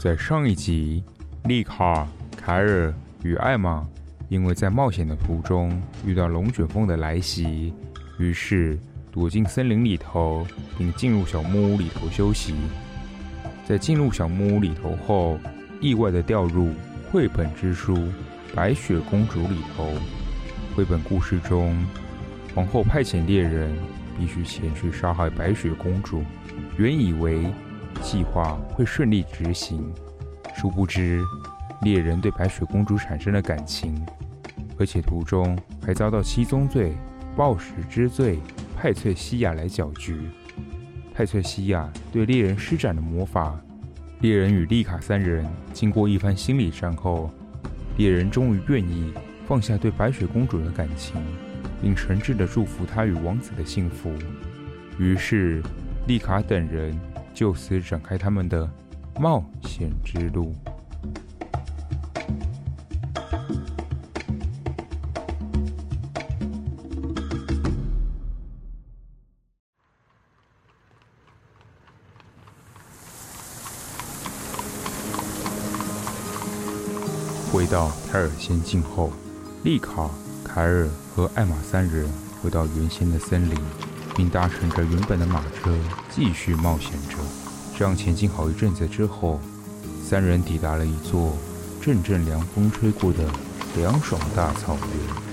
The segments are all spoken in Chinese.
在上一集，丽卡、凯尔与艾玛因为在冒险的途中遇到龙卷风的来袭，于是躲进森林里头，并进入小木屋里头休息。在进入小木屋里头后，意外地掉入绘本之书《白雪公主》里头。绘本故事中，皇后派遣猎人必须前去杀害白雪公主，原以为。计划会顺利执行，殊不知猎人对白雪公主产生了感情，而且途中还遭到七宗罪、暴食之罪派翠西亚来搅局。派翠西亚对猎人施展了魔法，猎人与丽卡三人经过一番心理战后，猎人终于愿意放下对白雪公主的感情，并诚挚地祝福她与王子的幸福。于是丽卡等人。就此展开他们的冒险之路。回到泰尔仙境后，丽卡、凯尔和艾玛三人回到原先的森林。并搭乘着原本的马车继续冒险着。这样前进好一阵子之后，三人抵达了一座阵阵凉风吹过的凉爽大草原。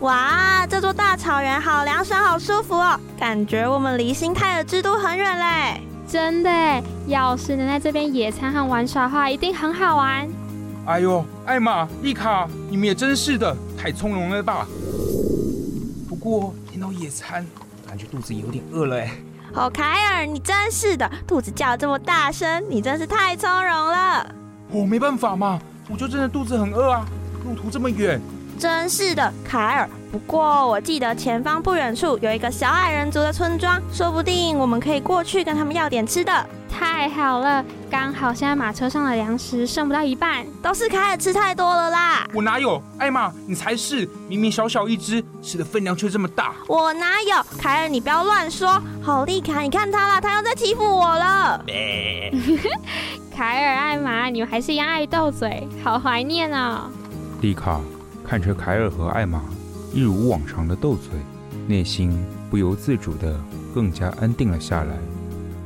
哇，这座大草原好凉爽，好舒服哦！感觉我们离新泰尔之都很远嘞。真的，要是能在这边野餐和玩耍的话，一定很好玩。哎呦，艾玛、丽卡，你们也真是的，太从容了吧？不过。听到野餐，感觉肚子有点饿了哎。哦，凯尔，你真是的，肚子叫这么大声，你真是太从容了。我、哦、没办法嘛，我就真的肚子很饿啊，路途这么远。真是的，凯尔。不过我记得前方不远处有一个小矮人族的村庄，说不定我们可以过去跟他们要点吃的。太好了，刚好现在马车上的粮食剩不到一半，都是凯尔吃太多了啦。我哪有？艾玛，你才是，明明小小一只，吃的分量却这么大。我哪有？凯尔，你不要乱说。好丽卡，你看他啦，他又在欺负我了。凯尔、艾玛，你们还是一样爱斗嘴，好怀念啊、哦。丽卡看着凯尔和艾玛一如往常的斗嘴，内心不由自主的更加安定了下来。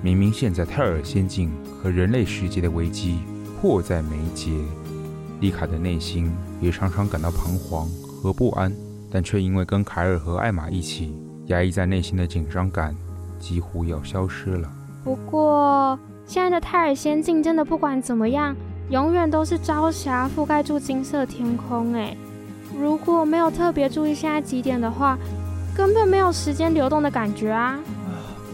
明明现在泰尔仙境和人类世界的危机迫在眉睫，丽卡的内心也常常感到彷徨和不安，但却因为跟凯尔和艾玛一起，压抑在内心的紧张感几乎要消失了。不过，现在的泰尔仙境真的不管怎么样，永远都是朝霞覆盖住金色天空。哎，如果没有特别注意现在几点的话，根本没有时间流动的感觉啊。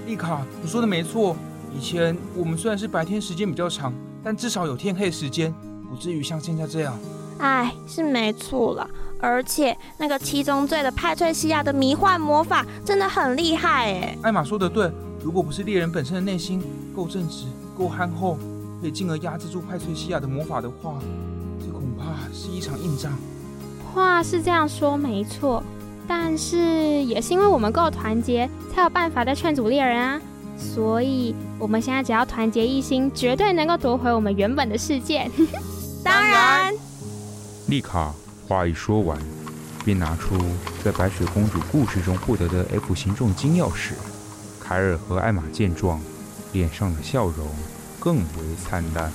丽卡，你说的没错。以前我们虽然是白天时间比较长，但至少有天黑时间，不至于像现在这样。哎，是没错了。而且那个七宗罪的派翠西亚的迷幻魔法真的很厉害哎。艾玛说的对，如果不是猎人本身的内心够正直、够憨厚，可以进而压制住派翠西亚的魔法的话，这恐怕是一场硬仗。话是这样说没错。但是也是因为我们够团结，才有办法在劝阻猎人啊！所以我们现在只要团结一心，绝对能够夺回我们原本的世界。当然，丽卡话一说完，便拿出在白雪公主故事中获得的 F 形状金钥匙。凯尔和艾玛见状，脸上的笑容更为灿烂。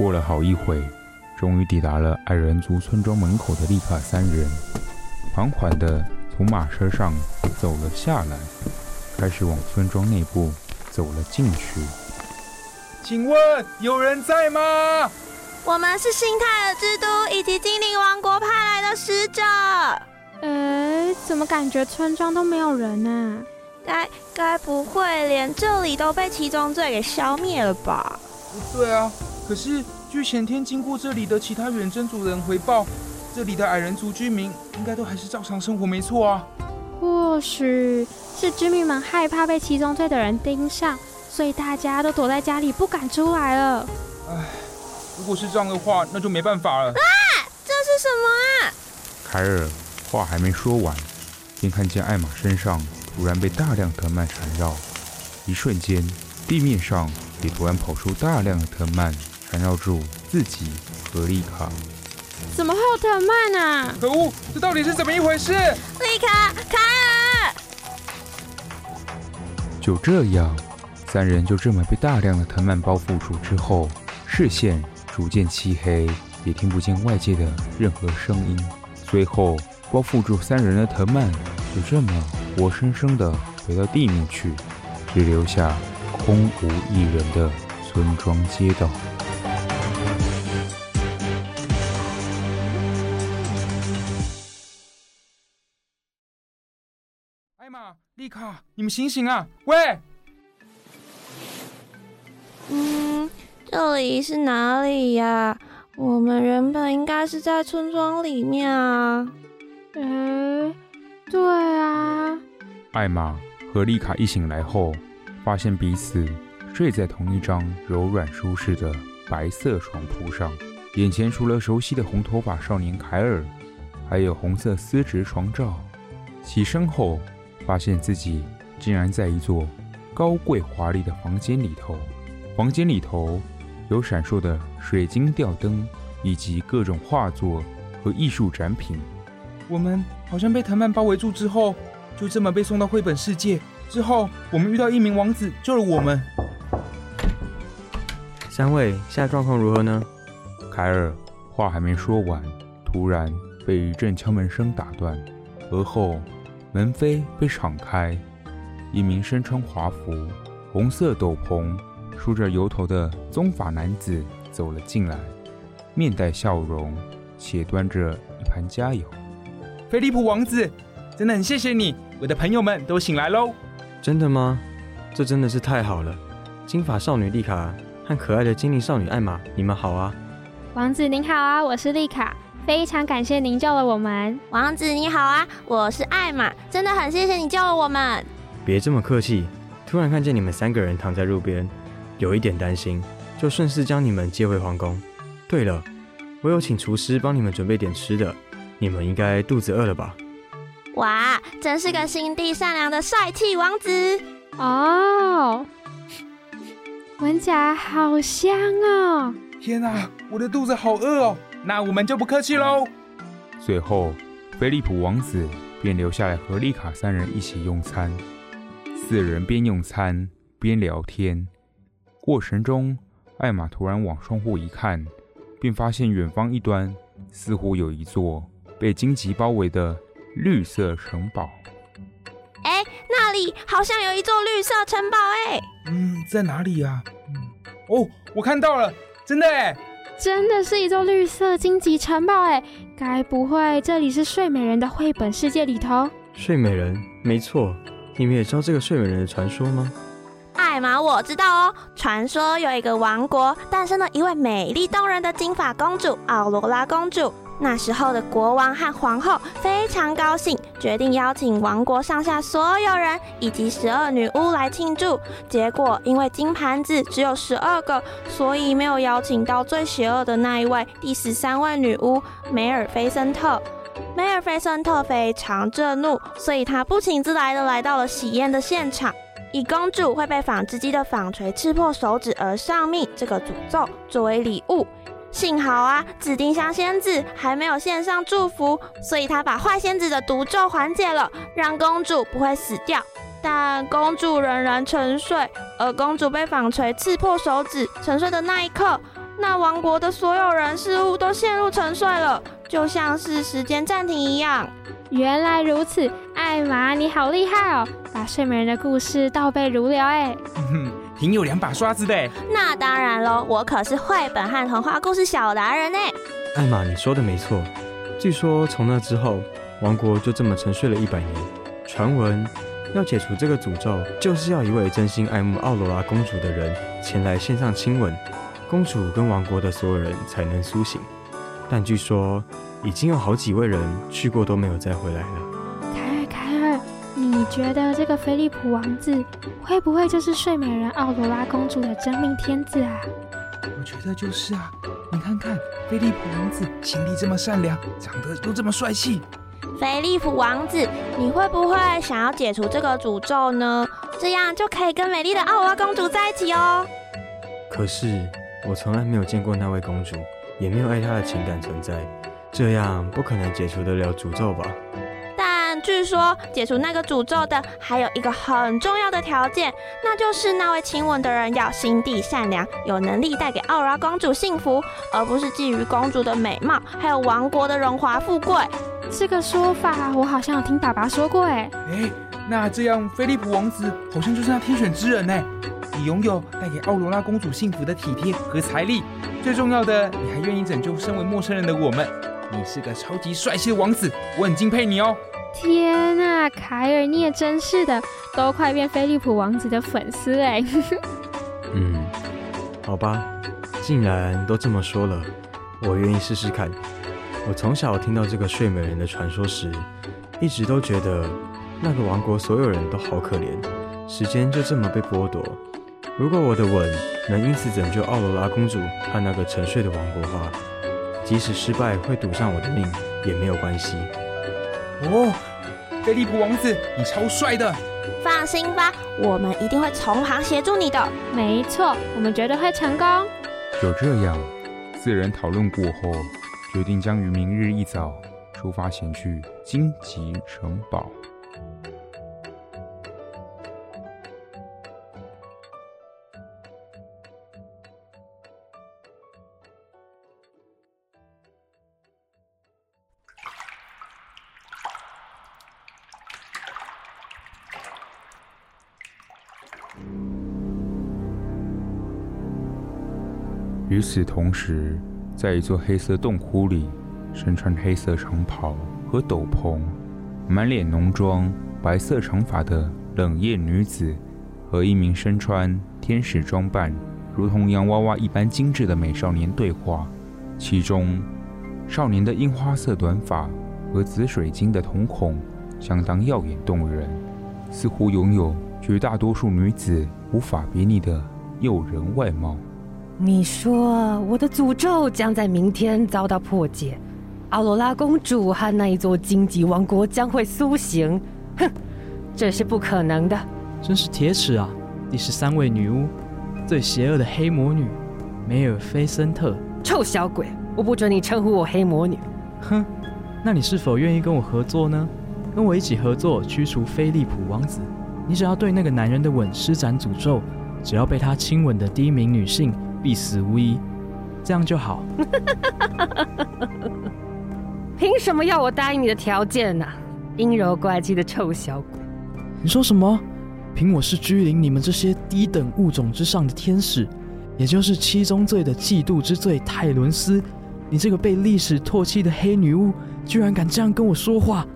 过了好一会，终于抵达了矮人族村庄门口的丽卡三人，缓缓地从马车上走了下来，开始往村庄内部走了进去。请问有人在吗？我们是新泰尔之都以及精灵王国派来的使者。哎，怎么感觉村庄都没有人呢？该该不会连这里都被七宗罪给消灭了吧？对啊。可是，据前天经过这里的其他远征族人回报，这里的矮人族居民应该都还是照常生活，没错啊。或许是居民们害怕被七宗罪的人盯上，所以大家都躲在家里不敢出来了。唉，如果是这样的话，那就没办法了。啊，这是什么啊？凯尔话还没说完，便看见艾玛身上突然被大量藤蔓缠绕，一瞬间，地面上也突然跑出大量的藤蔓。缠绕住自己和丽卡，怎么会有藤蔓啊？可恶，这到底是怎么一回事？丽卡，卡尔！就这样，三人就这么被大量的藤蔓包覆住之后，视线逐渐漆黑，也听不见外界的任何声音。最后，包覆住三人的藤蔓就这么活生生的回到地面去，只留下空无一人的村庄街道。你们醒醒啊！喂，嗯，这里是哪里呀？我们原本应该是在村庄里面啊。诶，对啊。艾玛和丽卡一醒来后，发现彼此睡在同一张柔软舒适的白色床铺上，眼前除了熟悉的红头发少年凯尔，还有红色丝质床罩。起身后。发现自己竟然在一座高贵华丽的房间里头，房间里头有闪烁的水晶吊灯，以及各种画作和艺术展品。我们好像被藤蔓包围住之后，就这么被送到绘本世界。之后，我们遇到一名王子救了我们。三位现在状况如何呢？凯尔话还没说完，突然被一阵敲门声打断，而后。门扉被敞开，一名身穿华服、红色斗篷、梳着油头的棕发男子走了进来，面带笑容，且端着一盘佳肴。菲利普王子，真的很谢谢你，我的朋友们都醒来喽！真的吗？这真的是太好了！金发少女丽卡和可爱的精灵少女艾玛，你们好啊！王子您好啊，我是丽卡。非常感谢您救了我们，王子你好啊，我是艾玛，真的很谢谢你救了我们。别这么客气，突然看见你们三个人躺在路边，有一点担心，就顺势将你们接回皇宫。对了，我有请厨师帮你们准备点吃的，你们应该肚子饿了吧？哇，真是个心地善良的帅气王子哦，闻起来好香哦！天哪，我的肚子好饿哦。那我们就不客气喽。最后，菲利普王子便留下来和丽卡三人一起用餐。四人边用餐边聊天，过程中，艾玛突然往窗户一看，便发现远方一端似乎有一座被荆棘包围的绿色城堡。哎，那里好像有一座绿色城堡哎。嗯，在哪里呀？嗯，哦，我看到了，真的哎。真的是一座绿色荆棘城堡哎，该不会这里是睡美人的绘本世界里头？睡美人，没错。你们也知道这个睡美人的传说吗？艾玛，我知道哦。传说有一个王国诞生了一位美丽动人的金发公主奥罗拉公主，那时候的国王和皇后非常高兴，决定邀请王国上下所有人以及十二女巫来庆祝。结果因为金盘子只有十二个，所以没有邀请到最邪恶的那一位第十三位女巫梅尔菲森特。梅尔菲森特非常震怒，所以他不请自来的来到了喜宴的现场，以公主会被纺织机的纺锤刺破手指而丧命这个诅咒作为礼物。幸好啊，紫丁香仙子还没有献上祝福，所以他把坏仙子的毒咒缓解了，让公主不会死掉。但公主仍然沉睡，而公主被纺锤刺破手指沉睡的那一刻，那王国的所有人事物都陷入沉睡了，就像是时间暂停一样。原来如此，艾玛你好厉害哦，把睡美人的故事倒背如流哎。挺有两把刷子的。那当然喽，我可是绘本和童话故事小达人呢。艾玛，你说的没错。据说从那之后，王国就这么沉睡了一百年。传闻要解除这个诅咒，就是要一位真心爱慕奥罗拉公主的人前来献上亲吻，公主跟王国的所有人才能苏醒。但据说已经有好几位人去过，都没有再回来了。凯尔，凯尔你觉得这个菲利普王子会不会就是睡美人奥罗拉公主的真命天子啊？我觉得就是啊！你看看菲利普王子，心地这么善良，长得又这么帅气。菲利普王子，你会不会想要解除这个诅咒呢？这样就可以跟美丽的奥罗拉公主在一起哦。可是我从来没有见过那位公主，也没有爱他的情感存在，这样不可能解除得了诅咒吧？但据说解除那个诅咒的还有一个很重要的条件，那就是那位亲吻的人要心地善良，有能力带给奥拉公主幸福，而不是觊觎公主的美貌，还有王国的荣华富贵。这个说法我好像有听爸爸说过，哎，哎，那这样菲利普王子好像就是那天选之人呢。你拥有带给奥罗拉公主幸福的体贴和财力，最重要的，你还愿意拯救身为陌生人的我们。你是个超级帅气的王子，我很敬佩你哦。天啊，凯尔，你也真是的，都快变菲利普王子的粉丝哎。嗯，好吧，既然都这么说了，我愿意试试看。我从小听到这个睡美人的传说时，一直都觉得那个王国所有人都好可怜，时间就这么被剥夺。如果我的吻能因此拯救奥罗拉公主和那个沉睡的王国的话，即使失败会赌上我的命也没有关系。哦，菲利普王子，你超帅的！放心吧，我们一定会从旁协助你的。没错，我们绝对会成功。就这样，四人讨论过后，决定将于明日一早出发前去荆棘城堡。与此同时，在一座黑色洞窟里，身穿黑色长袍和斗篷、满脸浓妆、白色长发的冷艳女子，和一名身穿天使装扮、如同洋娃娃一般精致的美少年对话。其中，少年的樱花色短发和紫水晶的瞳孔相当耀眼动人，似乎拥有绝大多数女子无法比拟的诱人外貌。你说我的诅咒将在明天遭到破解，奥罗拉公主和那一座荆棘王国将会苏醒。哼，这是不可能的。真是铁齿啊！第十三位女巫，最邪恶的黑魔女梅尔菲森特。臭小鬼，我不准你称呼我黑魔女。哼，那你是否愿意跟我合作呢？跟我一起合作驱除菲利普王子。你只要对那个男人的吻施展诅咒，只要被他亲吻的第一名女性。必死无疑，这样就好。凭什么要我答应你的条件呢、啊？阴柔怪气的臭小鬼！你说什么？凭我是居临你们这些低等物种之上的天使，也就是七宗罪的嫉妒之罪泰伦斯，你这个被历史唾弃的黑女巫，居然敢这样跟我说话？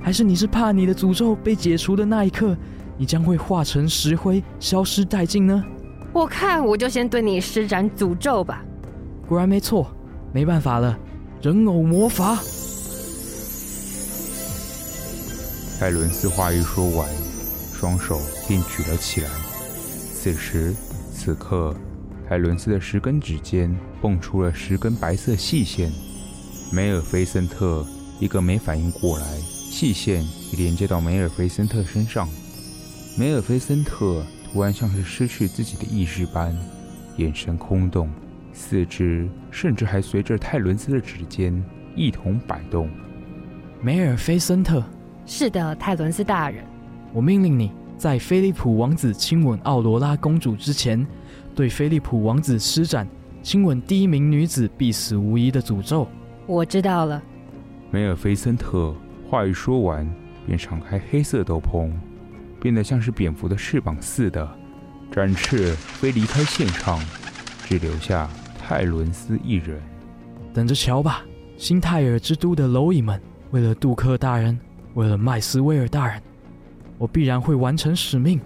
还是你是怕你的诅咒被解除的那一刻，你将会化成石灰，消失殆尽呢？我看我就先对你施展诅咒吧。果然没错，没办法了，人偶魔法。泰伦斯话一说完，双手便举了起来。此时此刻，泰伦斯的十根指尖蹦出了十根白色细线。梅尔菲森特一个没反应过来，细线已连接到梅尔菲森特身上。梅尔菲森特突然像是失去自己的意识般，眼神空洞，四肢甚至还随着泰伦斯的指尖一同摆动。梅尔菲森特。是的，泰伦斯大人，我命令你在菲利普王子亲吻奥罗拉公主之前，对菲利普王子施展亲吻第一名女子必死无疑的诅咒。我知道了。梅尔菲森特话一说完，便敞开黑色斗篷，变得像是蝙蝠的翅膀似的，展翅飞离开现场，只留下泰伦斯一人。等着瞧吧，新泰尔之都的蝼蚁们，为了杜克大人。为了麦斯威尔大人，我必然会完成使命。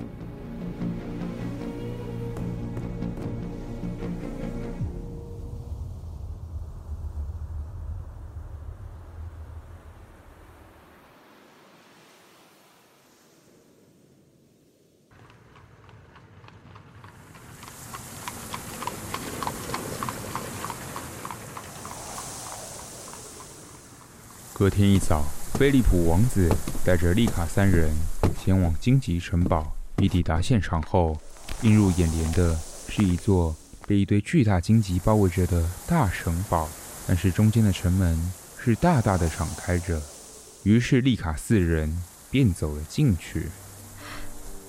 隔天一早。菲利普王子带着丽卡三人前往荆棘城堡。一抵达现场后，映入眼帘的是一座被一堆巨大荆棘包围着的大城堡，但是中间的城门是大大的敞开着。于是丽卡四人便走了进去。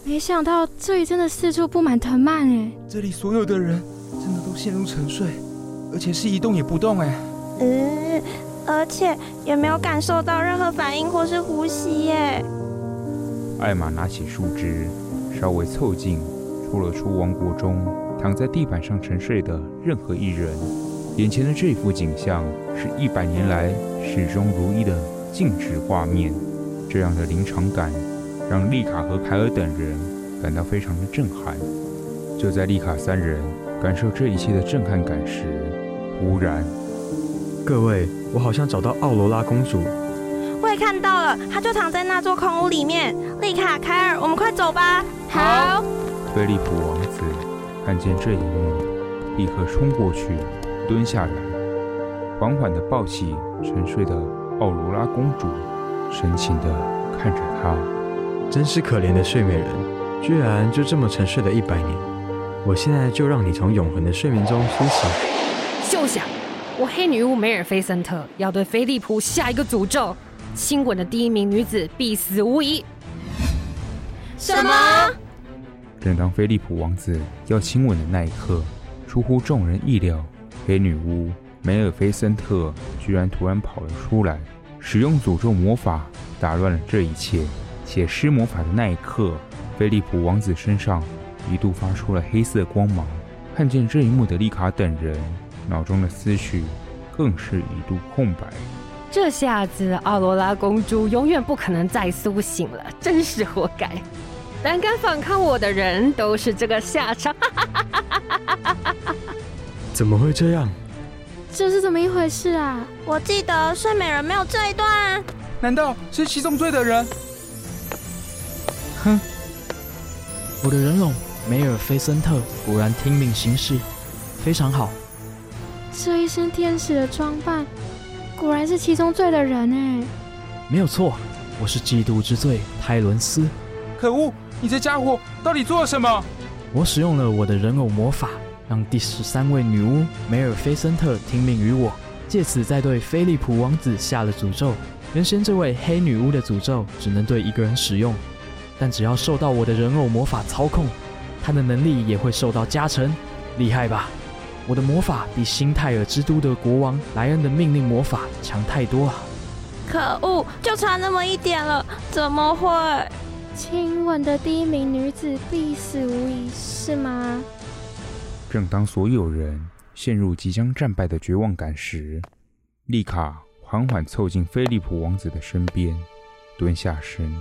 没想到这里真的四处布满藤蔓哎！这里所有的人真的都陷入沉睡，而且是一动也不动哎。嗯。而且也没有感受到任何反应或是呼吸耶。艾玛拿起树枝，稍微凑近，戳了出王国中躺在地板上沉睡的任何一人。眼前的这幅景象是一百年来始终如一的静止画面。这样的临场感让丽卡和凯尔等人感到非常的震撼。就在丽卡三人感受这一切的震撼感时，忽然。各位，我好像找到奥罗拉公主。我也看到了，她就躺在那座空屋里面。丽卡、凯尔，我们快走吧。好。菲利普王子看见这一幕，立刻冲过去，蹲下来，缓缓地抱起沉睡的奥罗拉公主，深情地看着她。真是可怜的睡美人，居然就这么沉睡了一百年。我现在就让你从永恒的睡眠中苏醒。休想！我黑女巫梅尔菲森特要对菲利普下一个诅咒，亲吻的第一名女子必死无疑。什么？正当菲利普王子要亲吻的那一刻，出乎众人意料，黑女巫梅尔菲森特居然突然跑了出来，使用诅咒魔法打乱了这一切。且施魔法的那一刻，菲利普王子身上一度发出了黑色光芒。看见这一幕的丽卡等人。脑中的思绪更是一度空白。这下子，奥罗拉公主永远不可能再苏醒了，真是活该！胆敢反抗我的人，都是这个下场。怎么会这样？这是怎么一回事啊？我记得睡美人没有这一段。难道是七宗罪的人？哼！我的人龙梅尔菲森特果然听命行事，非常好。这一身天使的装扮，果然是七宗罪的人哎！没有错，我是嫉妒之罪泰伦斯。可恶，你这家伙到底做了什么？我使用了我的人偶魔法，让第十三位女巫梅尔菲森特听命于我，借此再对菲利普王子下了诅咒。原先这位黑女巫的诅咒只能对一个人使用，但只要受到我的人偶魔法操控，她的能力也会受到加成。厉害吧？我的魔法比新泰尔之都的国王莱恩的命令魔法强太多了。可恶，就差那么一点了，怎么会？亲吻的第一名女子必死无疑，是吗？正当所有人陷入即将战败的绝望感时，丽卡缓缓凑近菲利普王子的身边，蹲下身，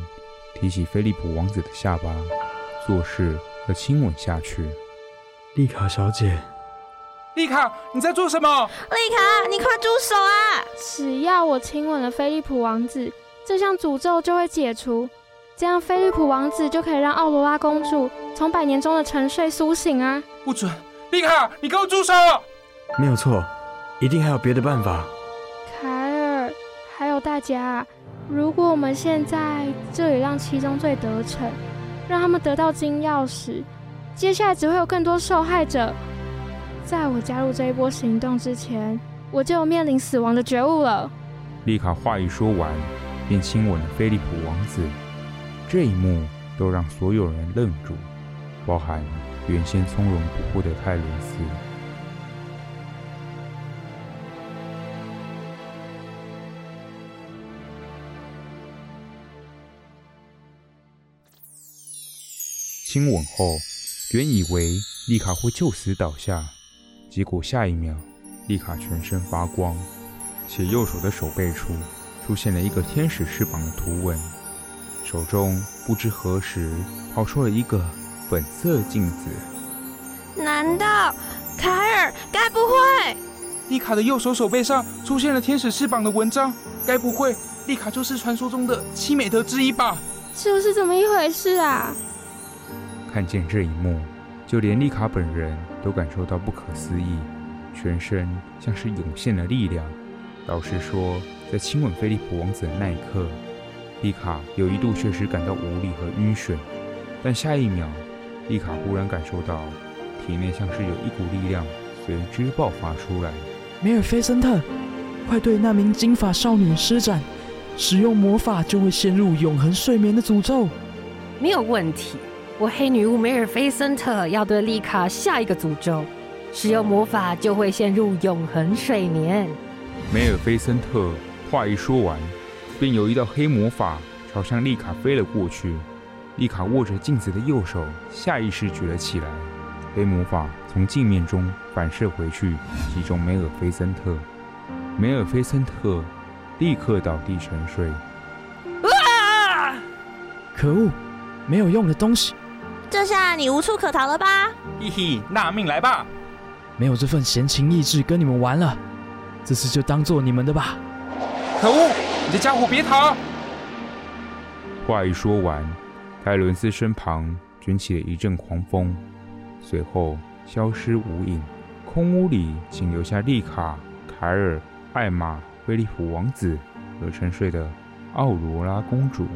提起菲利普王子的下巴，做事要亲吻下去。丽卡小姐。丽卡，你在做什么？丽卡，你快住手啊！只要我亲吻了菲利普王子，这项诅咒就会解除，这样菲利普王子就可以让奥罗拉公主从百年中的沉睡苏醒啊！不准，丽卡，你给我住手！没有错，一定还有别的办法。凯尔，还有大家，如果我们现在这里让七宗罪得逞，让他们得到金钥匙，接下来只会有更多受害者。在我加入这一波行动之前，我就面临死亡的觉悟了。丽卡话一说完，便亲吻了菲利普王子。这一幕都让所有人愣住，包含原先从容不迫的泰伦斯。亲吻后，原以为丽卡会就此倒下。结果下一秒，丽卡全身发光，且右手的手背处出现了一个天使翅膀的图纹，手中不知何时跑出了一个粉色镜子。难道凯尔？该不会？丽卡的右手手背上出现了天使翅膀的纹章，该不会丽卡就是传说中的七美德之一吧？这是怎么一回事啊？看见这一幕。就连丽卡本人都感受到不可思议，全身像是涌现了力量。老实说，在亲吻菲利普王子的那一刻，丽卡有一度确实感到无力和晕眩。但下一秒，丽卡忽然感受到体内像是有一股力量随之爆发出来。梅尔菲森特，快对那名金发少女施展，使用魔法就会陷入永恒睡眠的诅咒。没有问题。我黑女巫梅尔菲森特要对丽卡下一个诅咒，使用魔法就会陷入永恒睡眠。梅尔菲森特话一说完，便有一道黑魔法朝向丽卡飞了过去。丽卡握着镜子的右手下意识举了起来，黑魔法从镜面中反射回去，击中梅尔菲森特。梅尔菲森特立刻倒地沉睡。啊！可恶，没有用的东西！这下你无处可逃了吧？嘿嘿，纳命来吧！没有这份闲情逸致跟你们玩了，这次就当做你们的吧。可恶，你这家伙别逃！话一说完，泰伦斯身旁卷起了一阵狂风，随后消失无影。空屋里仅留下丽卡、凯尔、艾玛、菲利普王子和沉睡的奥罗拉公主。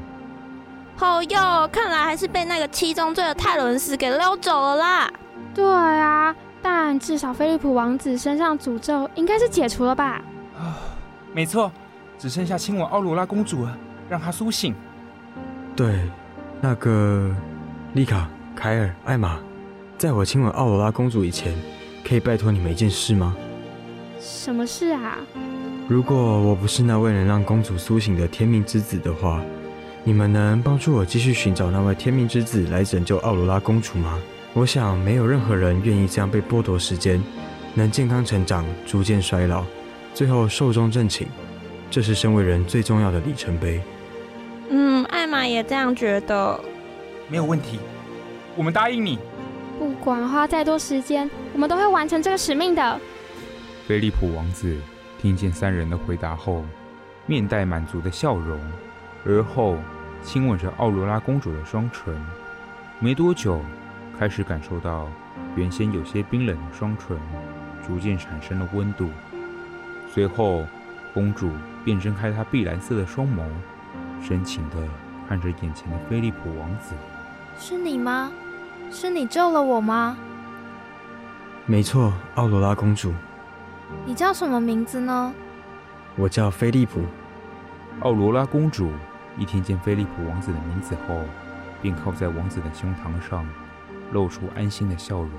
哦哟，看来还是被那个七宗罪的泰伦斯给溜走了啦。对啊，但至少菲利普王子身上诅咒应该是解除了吧？啊，没错，只剩下亲吻奥罗拉公主了，让她苏醒。对，那个丽卡、凯尔、艾玛，在我亲吻奥罗拉公主以前，可以拜托你们一件事吗？什么事啊？如果我不是那位能让公主苏醒的天命之子的话。你们能帮助我继续寻找那位天命之子来拯救奥罗拉公主吗？我想没有任何人愿意这样被剥夺时间，能健康成长，逐渐衰老，最后寿终正寝。这是身为人最重要的里程碑。嗯，艾玛也这样觉得。没有问题，我们答应你。不管花再多时间，我们都会完成这个使命的。菲利普王子听见三人的回答后，面带满足的笑容，而后。亲吻着奥罗拉公主的双唇，没多久，开始感受到原先有些冰冷的双唇逐渐产生了温度。随后，公主便睁开她碧蓝色的双眸，深情地看着眼前的菲利普王子：“是你吗？是你救了我吗？”“没错，奥罗拉公主。”“你叫什么名字呢？”“我叫菲利普。”奥罗拉公主。一听见菲利普王子的名字后，便靠在王子的胸膛上，露出安心的笑容。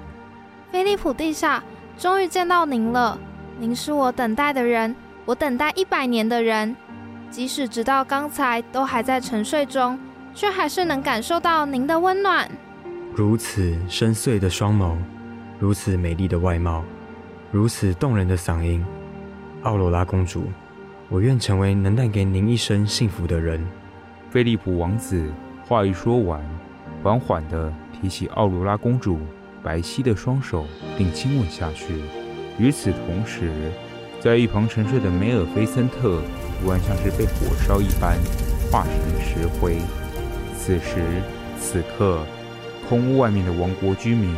菲利普陛下，终于见到您了！您是我等待的人，我等待一百年的人。即使直到刚才都还在沉睡中，却还是能感受到您的温暖。如此深邃的双眸，如此美丽的外貌，如此动人的嗓音，奥罗拉公主，我愿成为能带给您一生幸福的人。菲利普王子话一说完，缓缓地提起奥罗拉公主白皙的双手，并亲吻下去。与此同时，在一旁沉睡的梅尔菲森特突然像是被火烧一般，化成石灰。此时此刻，空屋外面的王国居民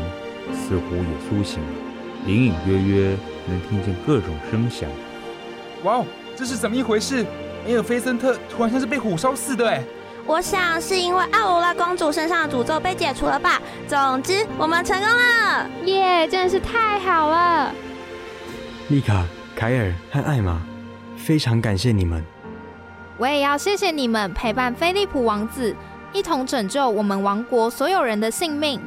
似乎也苏醒，隐隐约约能听见各种声响。哇哦，这是怎么一回事？梅尔菲森特突然像是被火烧似的哎！我想是因为奥罗拉公主身上的诅咒被解除了吧。总之，我们成功了，耶！真的是太好了。丽卡、凯尔和艾玛，非常感谢你们。我也要谢谢你们陪伴菲利普王子，一同拯救我们王国所有人的性命。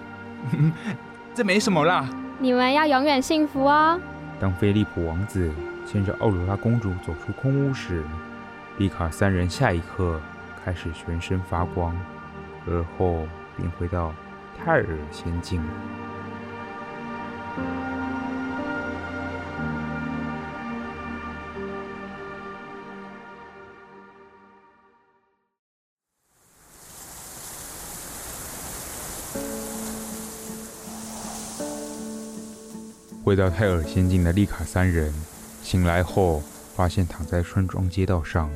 这没什么啦，你们要永远幸福哦。当菲利普王子牵着奥罗拉公主走出空屋时，丽卡三人下一刻。开始全身发光，而后便回到泰尔仙境。回到泰尔仙境的丽卡三人醒来后，发现躺在村庄街道上。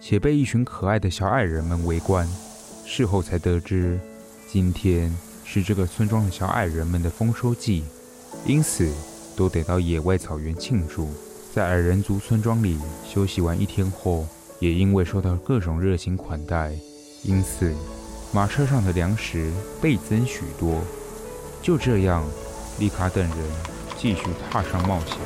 且被一群可爱的小矮人们围观。事后才得知，今天是这个村庄的小矮人们的丰收季，因此都得到野外草原庆祝。在矮人族村庄里休息完一天后，也因为受到各种热情款待，因此马车上的粮食倍增许多。就这样，丽卡等人继续踏上冒险。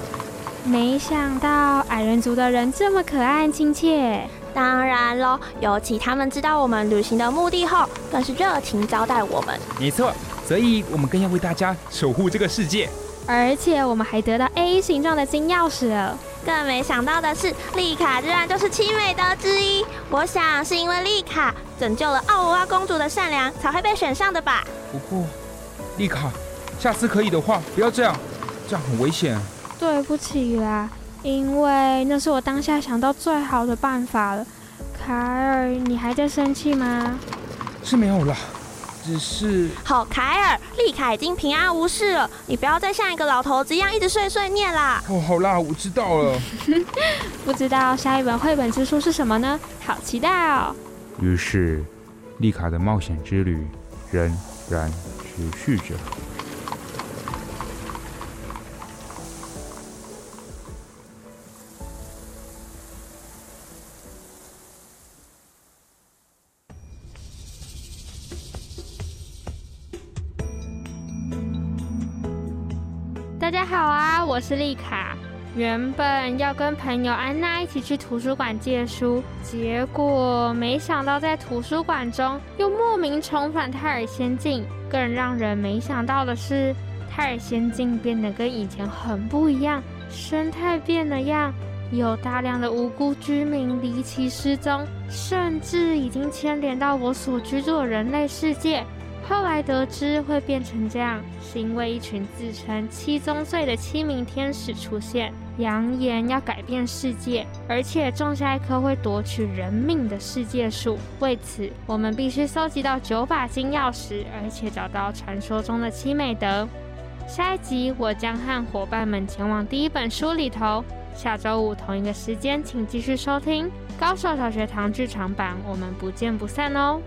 没想到矮人族的人这么可爱亲切。当然喽，尤其他们知道我们旅行的目的后，更是热情招待我们。没错，所以我们更要为大家守护这个世界。而且我们还得到 A 形状的金钥匙了。更没想到的是，丽卡居然就是七美德之一。我想是因为丽卡拯救了奥罗拉公主的善良，才会被选上的吧。不过，丽卡，下次可以的话，不要这样，这样很危险。对不起啦。因为那是我当下想到最好的办法了，凯尔，你还在生气吗？是没有啦，只是……好，凯尔，丽卡已经平安无事了，你不要再像一个老头子一样一直碎碎念啦。哦，好啦，我知道了。不知道下一本绘本之书是什么呢？好期待哦。于是，丽卡的冒险之旅仍然持续着。我是丽卡。原本要跟朋友安娜一起去图书馆借书，结果没想到在图书馆中又莫名重返泰尔仙境。更让人没想到的是，泰尔仙境变得跟以前很不一样，生态变了样，有大量的无辜居民离奇失踪，甚至已经牵连到我所居住的人类世界。后来得知会变成这样，是因为一群自称七宗罪的七名天使出现，扬言要改变世界，而且种下一棵会夺取人命的世界树。为此，我们必须搜集到九把金钥匙，而且找到传说中的七美德。下一集，我将和伙伴们前往第一本书里头。下周五同一个时间，请继续收听《高手小学堂剧场版》，我们不见不散哦。